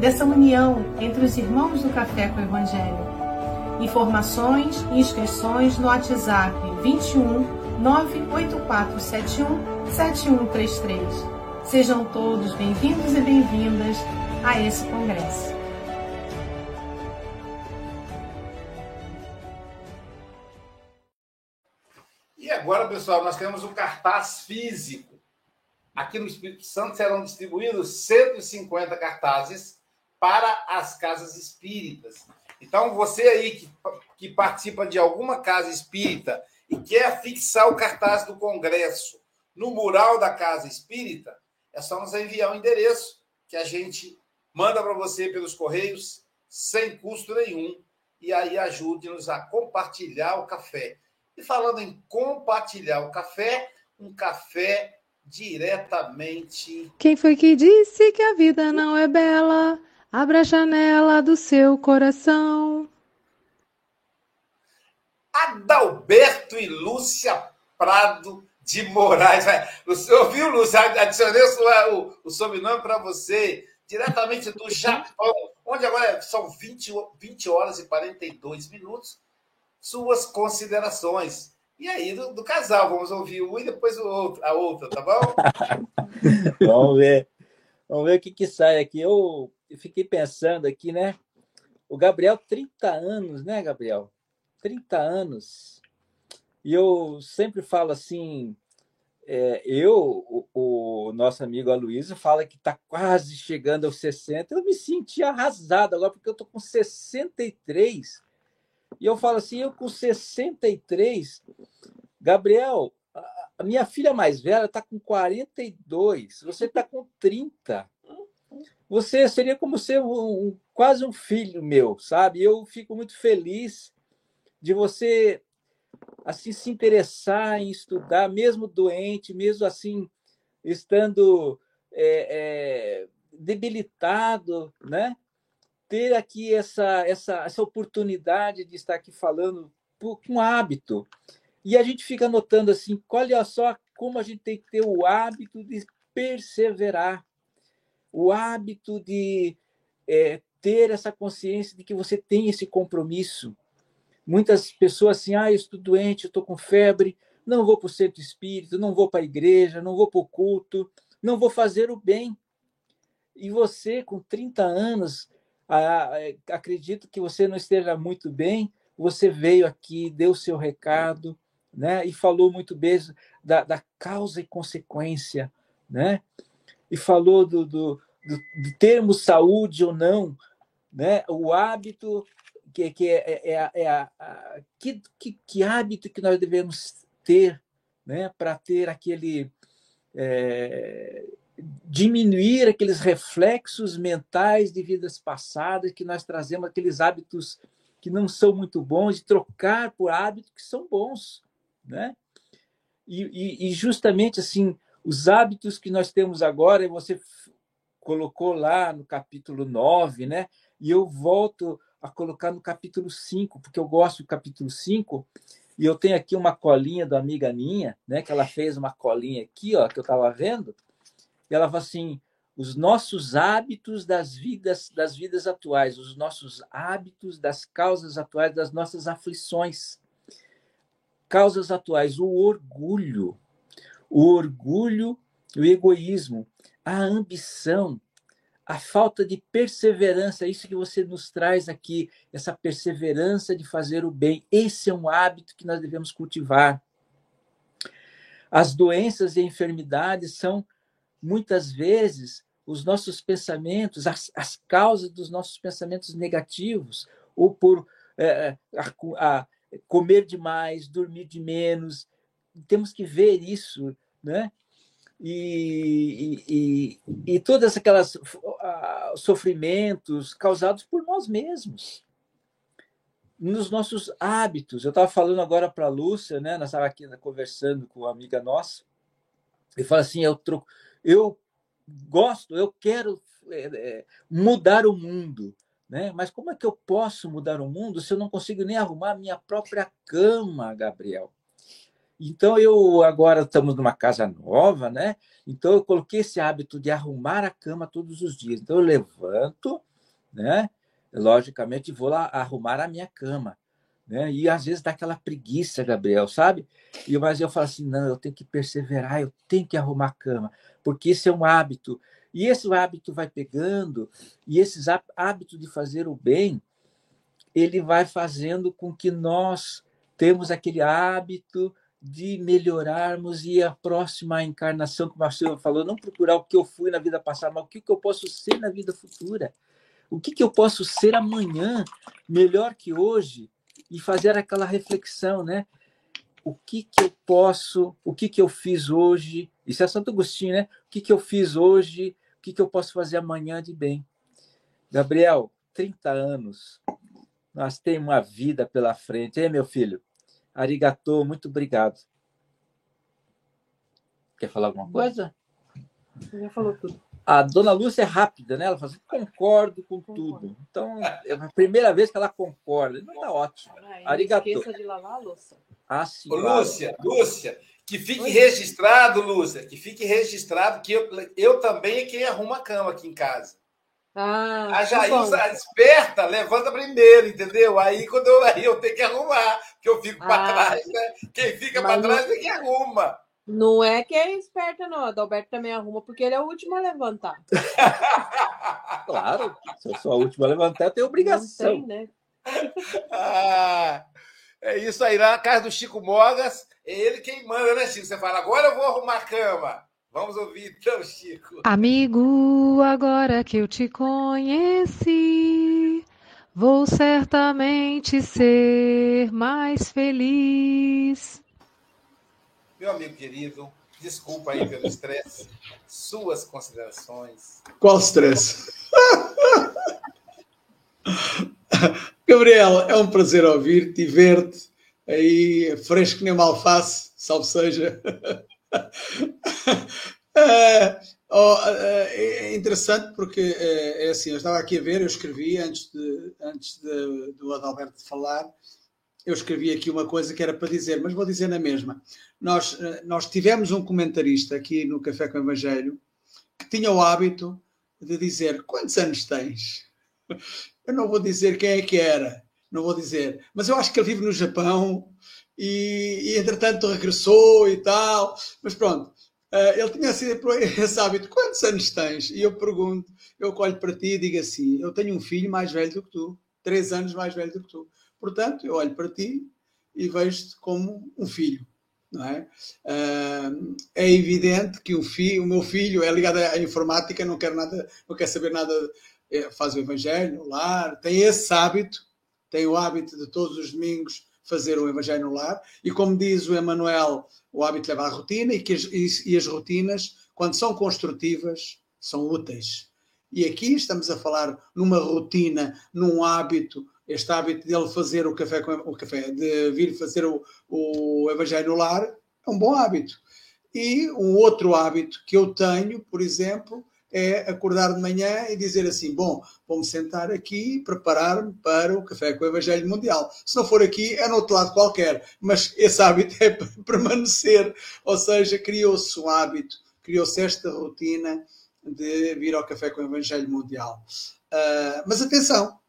dessa união entre os irmãos do Café com o Evangelho. Informações e inscrições no WhatsApp 21 98471 7133. Sejam todos bem-vindos e bem-vindas a esse congresso. E agora, pessoal, nós temos um cartaz físico. Aqui no Espírito Santo serão distribuídos 150 cartazes para as casas espíritas. Então, você aí que, que participa de alguma casa espírita e quer fixar o cartaz do congresso no mural da casa espírita, é só nos enviar o um endereço que a gente manda para você pelos correios sem custo nenhum. E aí ajude-nos a compartilhar o café. E falando em compartilhar o café, um café diretamente. Quem foi que disse que a vida não é bela? Abra a janela do seu coração. Adalberto e Lúcia Prado de Moraes. Você ouviu, Lúcia? Adicionei o, o sobrenome para você, diretamente do Japão, onde agora são 20, 20 horas e 42 minutos. Suas considerações. E aí, do, do casal, vamos ouvir um e depois o outro, a outra, tá bom? vamos ver. Vamos ver o que, que sai aqui. Eu eu fiquei pensando aqui, né? O Gabriel, 30 anos, né, Gabriel? 30 anos. E eu sempre falo assim, é, eu, o, o, nosso amigo Aloysio fala que está quase chegando aos 60. Eu me senti arrasado agora, porque eu estou com 63. E eu falo assim, eu com 63, Gabriel, a, a minha filha mais velha está com 42, você está com 30 você seria como ser um, quase um filho meu, sabe? Eu fico muito feliz de você assim se interessar em estudar, mesmo doente, mesmo assim estando é, é, debilitado, né? Ter aqui essa, essa, essa oportunidade de estar aqui falando com hábito. E a gente fica notando assim, olha só como a gente tem que ter o hábito de perseverar o hábito de é, ter essa consciência de que você tem esse compromisso. Muitas pessoas assim, ah, eu estou doente, eu estou com febre, não vou para o centro espírita, não vou para a igreja, não vou para o culto, não vou fazer o bem. E você, com 30 anos, acredito que você não esteja muito bem, você veio aqui, deu seu recado, né? e falou muito bem da, da causa e consequência, né? e falou do, do, de termos saúde ou não, né? o hábito que, que é, é, é, é a, a, que, que, que, hábito que nós devemos ter né? para ter aquele é, diminuir aqueles reflexos mentais de vidas passadas que nós trazemos aqueles hábitos que não são muito bons e trocar por hábitos que são bons, né? E, e, e justamente assim os hábitos que nós temos agora, você colocou lá no capítulo 9, né? E eu volto a colocar no capítulo 5, porque eu gosto do capítulo 5, e eu tenho aqui uma colinha da amiga minha, né? Que ela fez uma colinha aqui, ó, que eu estava vendo, ela fala assim: os nossos hábitos das vidas das vidas atuais, os nossos hábitos das causas atuais das nossas aflições. Causas atuais, o orgulho, o orgulho, o egoísmo, a ambição, a falta de perseverança, isso que você nos traz aqui, essa perseverança de fazer o bem. Esse é um hábito que nós devemos cultivar. As doenças e enfermidades são muitas vezes os nossos pensamentos, as, as causas dos nossos pensamentos negativos, ou por é, a, a comer demais, dormir de menos. Temos que ver isso, né? E, e, e, todas aquelas uh, sofrimentos causados por nós mesmos nos nossos hábitos. Eu estava falando agora para a Lúcia, né? Nós estávamos aqui conversando com uma amiga nossa, e fala assim: eu, troco, eu gosto, eu quero é, mudar o mundo, né? Mas como é que eu posso mudar o mundo se eu não consigo nem arrumar a minha própria cama, Gabriel? Então eu agora estamos numa casa nova, né? Então eu coloquei esse hábito de arrumar a cama todos os dias. Então eu levanto, né? Logicamente vou lá arrumar a minha cama, né? E às vezes dá aquela preguiça, Gabriel, sabe? E mas eu falo assim, não, eu tenho que perseverar, eu tenho que arrumar a cama, porque isso é um hábito. E esse hábito vai pegando, e esses hábitos de fazer o bem, ele vai fazendo com que nós temos aquele hábito de melhorarmos e a próxima encarnação, como a Silvia falou, não procurar o que eu fui na vida passada, mas o que eu posso ser na vida futura. O que eu posso ser amanhã melhor que hoje e fazer aquela reflexão, né? O que que eu posso, o que que eu fiz hoje? Isso é Santo Agostinho, né? O que que eu fiz hoje? O que que eu posso fazer amanhã de bem? Gabriel, 30 anos. Nós temos uma vida pela frente, hein, meu filho? Arigatô, muito obrigado. Quer falar alguma coisa? Já falou tudo. A dona Lúcia é rápida, né? Ela fala assim, concordo com tudo. Então, é a primeira vez que ela concorda. Não está ótimo. Ah, Arigatô. esqueça de lavar a louça. Ah, sim. Ô, Lúcia, Lúcia, que fique Oi. registrado, Lúcia, que fique registrado que eu, eu também é quem arruma a cama aqui em casa. Ah, a Jailza tá esperta, levanta primeiro, entendeu? Aí quando eu aí eu tenho que arrumar, que eu fico ah, para trás, né? Quem fica para trás é quem arruma. Não é que é esperta, não. A Adalberto também arruma, porque ele é o último a levantar. claro, se eu sou a última a levantar, eu tenho obrigação. Não tem, né? ah, é isso aí, na casa do Chico Mogas, é ele quem manda, né, Chico? Você fala, agora eu vou arrumar a cama. Vamos ouvir então, Chico. Amigo, agora que eu te conheci, vou certamente ser mais feliz. Meu amigo querido, desculpa aí pelo estresse. Suas considerações. Qual estresse? Gabriel, é um prazer ouvir-te e ver-te aí fresco nem uma alface, salve seja. é, oh, é, interessante porque é, é, assim, eu estava aqui a ver, eu escrevi antes, de, antes de, do Adalberto falar, eu escrevi aqui uma coisa que era para dizer, mas vou dizer na mesma. Nós, nós tivemos um comentarista aqui no Café com o Evangelho que tinha o hábito de dizer quantos anos tens? Eu não vou dizer quem é que era, não vou dizer, mas eu acho que ele vive no Japão e, e entretanto regressou e tal, mas pronto. Uh, ele tinha sido esse hábito, quantos anos tens? E eu pergunto, eu olho para ti e digo assim: eu tenho um filho mais velho do que tu, três anos mais velho do que tu. Portanto, eu olho para ti e vejo-te como um filho. Não é? Uh, é evidente que o, filho, o meu filho é ligado à informática, não quer nada, não quer saber nada, é, faz o evangelho, o lar, tem esse hábito, tem o hábito de todos os domingos fazer o Evangelho no lar. E como diz o Emanuel, o hábito leva à rotina e, que as, e, e as rotinas, quando são construtivas, são úteis. E aqui estamos a falar numa rotina, num hábito, este hábito dele fazer o café, o café de vir fazer o, o Evangelho no lar, é um bom hábito. E um outro hábito que eu tenho, por exemplo, é acordar de manhã e dizer assim: bom, vou-me sentar aqui e preparar-me para o Café com o Evangelho Mundial. Se não for aqui, é no outro lado qualquer, mas esse hábito é permanecer, ou seja, criou-se um hábito criou-se esta rotina de vir ao Café com o Evangelho Mundial. Uh, mas atenção,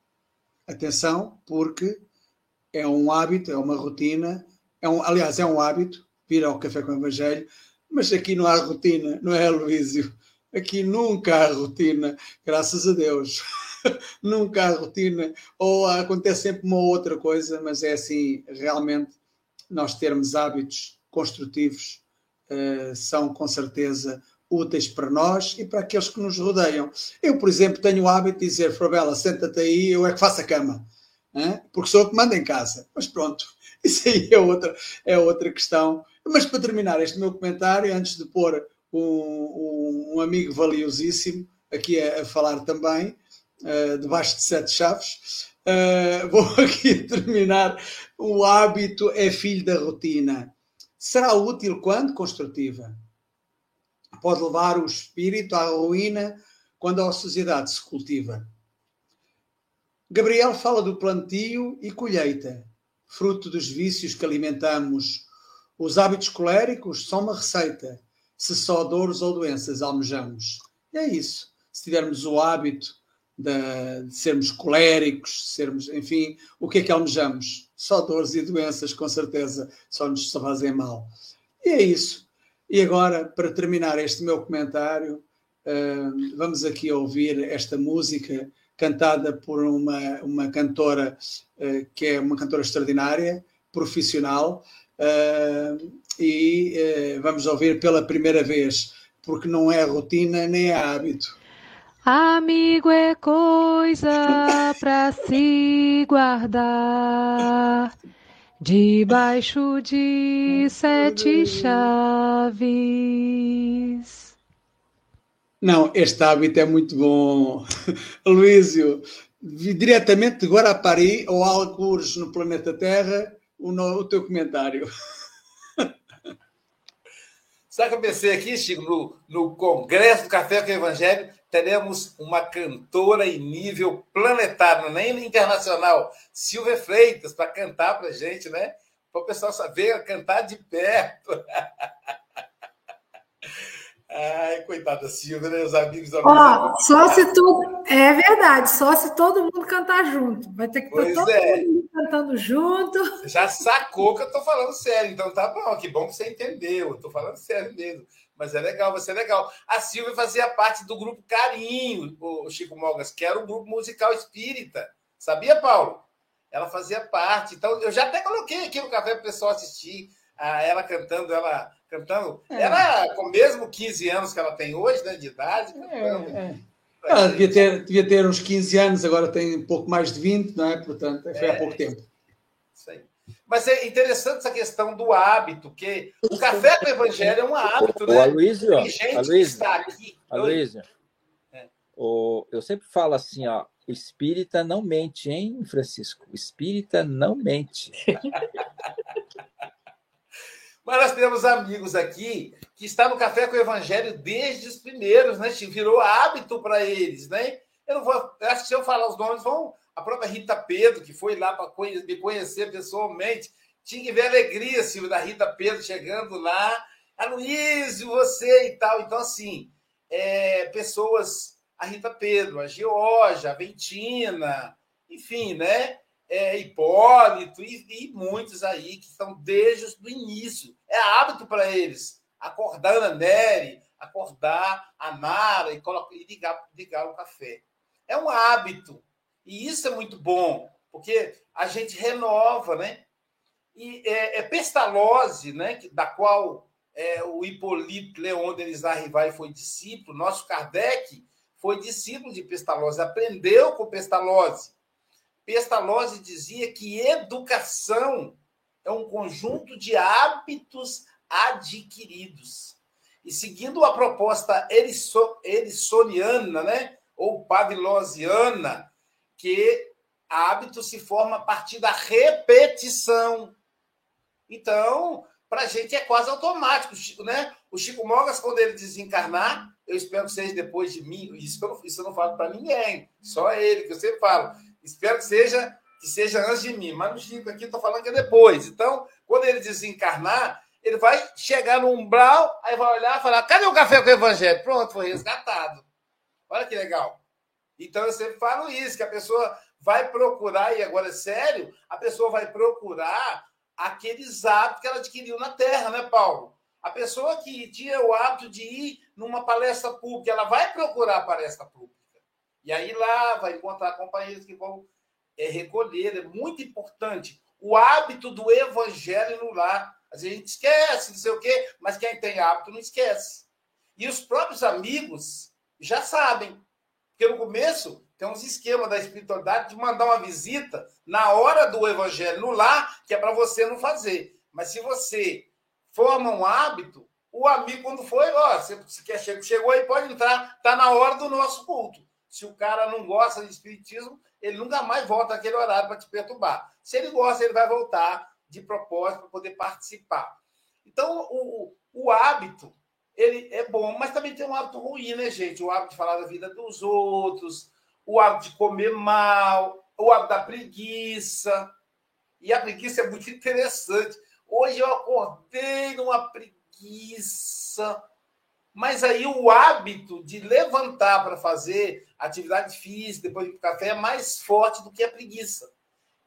atenção, porque é um hábito, é uma rotina, é um, aliás, é um hábito vir ao Café com o Evangelho, mas aqui não há rotina, não é, Luísio? Aqui nunca há rotina, graças a Deus. nunca há rotina, ou acontece sempre uma outra coisa, mas é assim, realmente, nós termos hábitos construtivos uh, são com certeza úteis para nós e para aqueles que nos rodeiam. Eu, por exemplo, tenho o hábito de dizer, Frabela, senta-te aí, eu é que faço a cama, porque sou eu que mando em casa. Mas pronto, isso aí é outra, é outra questão. Mas para terminar este meu comentário, antes de pôr um, um, amigo valiosíssimo aqui a, falar também, uh, debaixo de sete chaves, uh, vou aqui terminar. O hábito é filho da rotina. Será útil quando? Construtiva pode levar o espírito à ruína quando a sociedade se cultiva. Gabriel fala do plantio e colheita, fruto dos vícios que alimentamos. Os hábitos coléricos são uma receita, se só dores ou doenças almejamos. É isso. Se tivermos o hábito de, de sermos coléricos, sermos, enfim, o que é que almejamos? Só dores e doenças, com certeza, só nos fazem mal. E é isso. E agora, para terminar este meu comentário, uh, vamos aqui ouvir esta música cantada por uma, uma cantora uh, que é uma cantora extraordinária, profissional, e vamos ouvir pela primeira vez, porque não é rotina nem é hábito. Amigo é coisa para se guardar debaixo de sete chaves. Não, este hábito é muito bom. Luísio, diretamente de Guarapari ou algures no planeta Terra, o, no, o teu comentário. Sabe o que eu pensei aqui, Chico, no, no Congresso do Café com o Evangelho? teremos uma cantora em nível planetário, nem internacional, Silvia Freitas, para cantar para gente, né? Para o pessoal saber cantar de perto. Ai, coitada da Silvia, né? Os amigos. amigos Ó, só se tu. É verdade, só se todo mundo cantar junto. Vai ter que estar todo é. mundo cantando junto. Já sacou que eu estou falando sério, então tá bom, que bom que você entendeu. Eu estou falando sério mesmo. Mas é legal, vai ser legal. A Silvia fazia parte do grupo Carinho, o Chico Mogas, que era um grupo musical espírita. Sabia, Paulo? Ela fazia parte. Então, eu já até coloquei aqui no café para o pessoal assistir a ela cantando, ela cantando. É. Ela, com mesmo 15 anos que ela tem hoje, né, de idade, cantando. É, é. Ela devia ter, devia ter uns 15 anos, agora tem um pouco mais de 20, não é? Portanto, foi há é. pouco tempo. Isso aí. Mas é interessante essa questão do hábito, que o café com o evangelho é um hábito, o, né? O Aloysio, Tem gente Aloysio, que está aqui. Aloysio, é. o, eu sempre falo assim, ó, o espírita não mente, hein, Francisco? O espírita não mente. Mas nós temos amigos aqui que estão no Café com o Evangelho desde os primeiros, né? Virou hábito para eles, né? Eu não vou. Acho que se eu falar os nomes, vão a própria Rita Pedro, que foi lá para me conhecer pessoalmente, tinha que ver a alegria, Silvio, da Rita Pedro chegando lá. Aloysio, você e tal. Então, assim, é, pessoas, a Rita Pedro, a Georgia, a Ventina, enfim, né? É, Hipólito e, e, muitos aí que estão desde o início. É hábito para eles acordar a Nery, acordar a Nara e, colocar, e ligar, ligar o café. É um hábito. E isso é muito bom, porque a gente renova, né? E é, é Pestalozzi, né, da qual é, o Hipólito Leon Denis Arrivai foi discípulo, nosso Kardec foi discípulo de Pestalozzi, aprendeu com Pestalozzi. Pestalozzi dizia que educação é um conjunto de hábitos adquiridos. E seguindo a proposta erissoniana, né, ou pavlosiana, que hábito se forma a partir da repetição. Então, para a gente é quase automático, né? O Chico Mogas, quando ele desencarnar, eu espero que seja depois de mim. Isso eu não, isso eu não falo para ninguém, só ele, que eu sempre falo. Espero que seja que seja antes de mim, mas no Chico aqui estou falando que é depois. Então, quando ele desencarnar, ele vai chegar no umbral, aí vai olhar e falar: cadê o café com o evangelho? Pronto, foi resgatado. Olha que legal. Então eu sempre falo isso, que a pessoa vai procurar, e agora é sério, a pessoa vai procurar aqueles hábitos que ela adquiriu na Terra, né, Paulo? A pessoa que tinha o hábito de ir numa palestra pública, ela vai procurar a palestra pública. E aí lá vai encontrar companheiros que vão é, recolher. É muito importante o hábito do evangelho no lar. A gente esquece, não sei o quê, mas quem tem hábito não esquece. E os próprios amigos já sabem. Porque no começo tem uns esquemas da espiritualidade de mandar uma visita na hora do evangelho no lar, que é para você não fazer. Mas se você forma um hábito, o amigo, quando foi, ó, você, quer, chegou aí, pode entrar, está na hora do nosso culto. Se o cara não gosta de espiritismo, ele nunca mais volta naquele horário para te perturbar. Se ele gosta, ele vai voltar de propósito para poder participar. Então, o, o hábito, ele é bom, mas também tem um hábito ruim, né, gente? O hábito de falar da vida dos outros, o hábito de comer mal, o hábito da preguiça. E a preguiça é muito interessante. Hoje eu acordei numa preguiça, mas aí o hábito de levantar para fazer atividade física, depois do café, é mais forte do que a preguiça.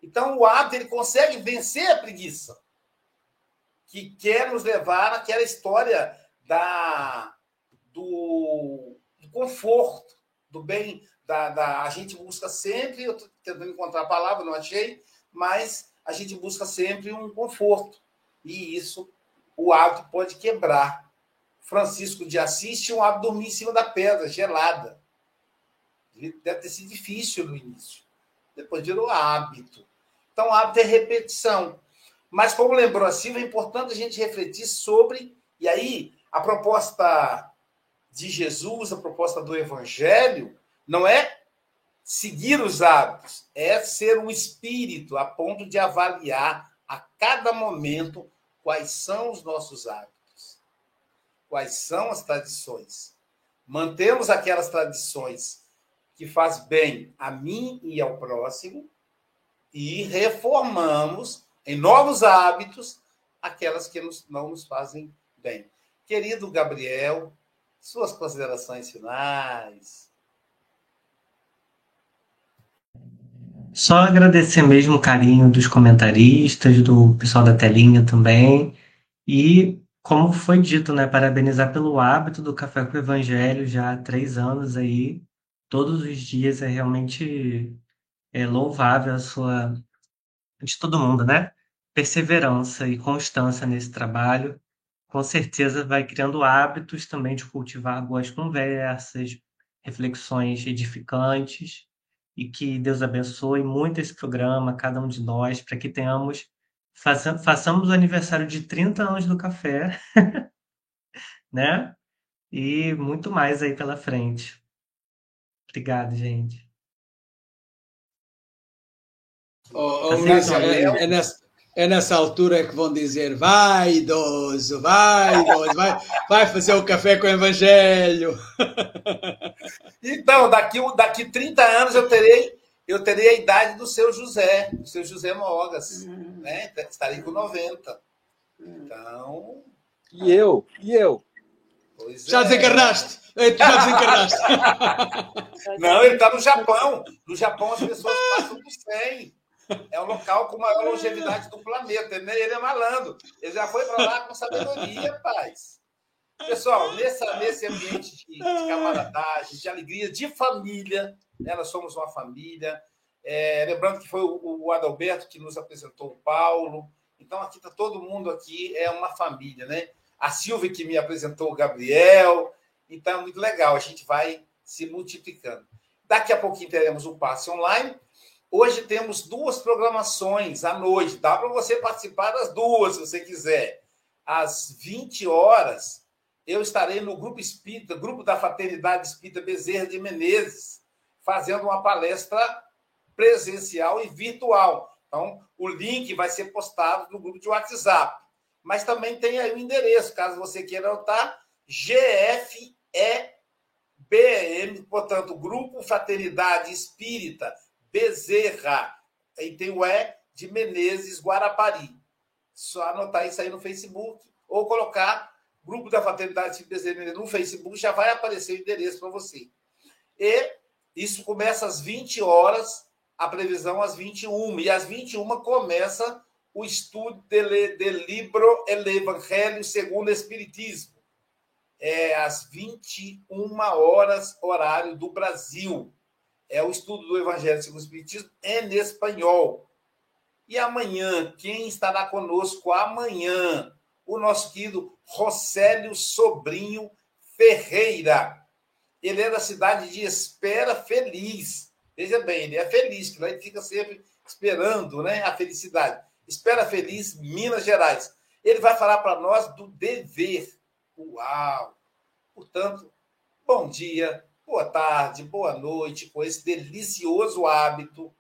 Então o hábito ele consegue vencer a preguiça, que quer nos levar naquela história da do, do conforto, do bem, da, da, a gente busca sempre, eu estou tentando encontrar a palavra, não achei, mas a gente busca sempre um conforto. E isso o hábito pode quebrar. Francisco de Assis tinha um hábito dormir em cima da pedra, gelada. Deve ter sido difícil no início. Depois virou hábito. Então, hábito é repetição. Mas, como lembrou a Silva, é importante a gente refletir sobre. E aí, a proposta de Jesus, a proposta do Evangelho, não é seguir os hábitos, é ser um espírito a ponto de avaliar a cada momento quais são os nossos hábitos, quais são as tradições. Mantemos aquelas tradições que faz bem a mim e ao próximo e reformamos em novos hábitos aquelas que nos, não nos fazem bem. Querido Gabriel, suas considerações finais. Só agradecer mesmo o carinho dos comentaristas, do pessoal da telinha também. E, como foi dito, né, parabenizar pelo hábito do Café com o Evangelho já há três anos aí. Todos os dias é realmente é, louvável a sua, de todo mundo, né? Perseverança e constância nesse trabalho. Com certeza vai criando hábitos também de cultivar boas conversas, reflexões edificantes e que Deus abençoe muito esse programa, cada um de nós, para que tenhamos, faça, façamos o aniversário de 30 anos do café, né? E muito mais aí pela frente. Obrigado, gente. Oh, oh, é, é, nessa, é nessa altura que vão dizer: vai, idoso, vai, idoso, vai, vai fazer o café com o evangelho. Então, daqui, daqui 30 anos eu terei, eu terei a idade do seu José, do seu José Mogas. Uhum. Né? Estarei com 90. Então. E eu? E eu? Pois já é. desencarnaste? Já desencarnaste. Não, ele está no Japão. No Japão as pessoas passam por 100. É o local com maior longevidade do planeta. Ele é malandro. Ele já foi para lá com sabedoria, paz. Pessoal, nessa, nesse ambiente de, de camaradagem, de alegria, de família, né? nós somos uma família. É, lembrando que foi o, o, Adalberto que nos apresentou o Paulo. Então, aqui está todo mundo aqui, é uma família, né? A Silvia que me apresentou o Gabriel. Então, é muito legal, a gente vai se multiplicando. Daqui a pouquinho teremos o passe online. Hoje temos duas programações à noite. Dá para você participar das duas, se você quiser. Às 20 horas, eu estarei no Grupo Espírita, Grupo da Fraternidade Espírita Bezerra de Menezes, fazendo uma palestra presencial e virtual. Então, o link vai ser postado no grupo de WhatsApp. Mas também tem aí o endereço, caso você queira anotar, GFEBM, portanto, Grupo Fraternidade Espírita Bezerra. E tem o E de Menezes Guarapari. Só anotar isso aí no Facebook ou colocar Grupo da Fraternidade Simples no Facebook, já vai aparecer o endereço para você. E isso começa às 20 horas, a previsão às 21. E às 21 começa o estudo de, de Libro El Evangelho segundo o Espiritismo. É às 21 horas, horário do Brasil. É o estudo do Evangelho segundo o Espiritismo em espanhol. E amanhã, quem estará conosco amanhã? O nosso querido Rosélio Sobrinho Ferreira. Ele é da cidade de Espera Feliz. Veja bem, ele é feliz, que lá ele fica sempre esperando né, a felicidade. Espera Feliz, Minas Gerais. Ele vai falar para nós do dever. Uau! Portanto, bom dia, boa tarde, boa noite, com esse delicioso hábito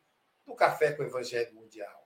do café com o Evangelho Mundial.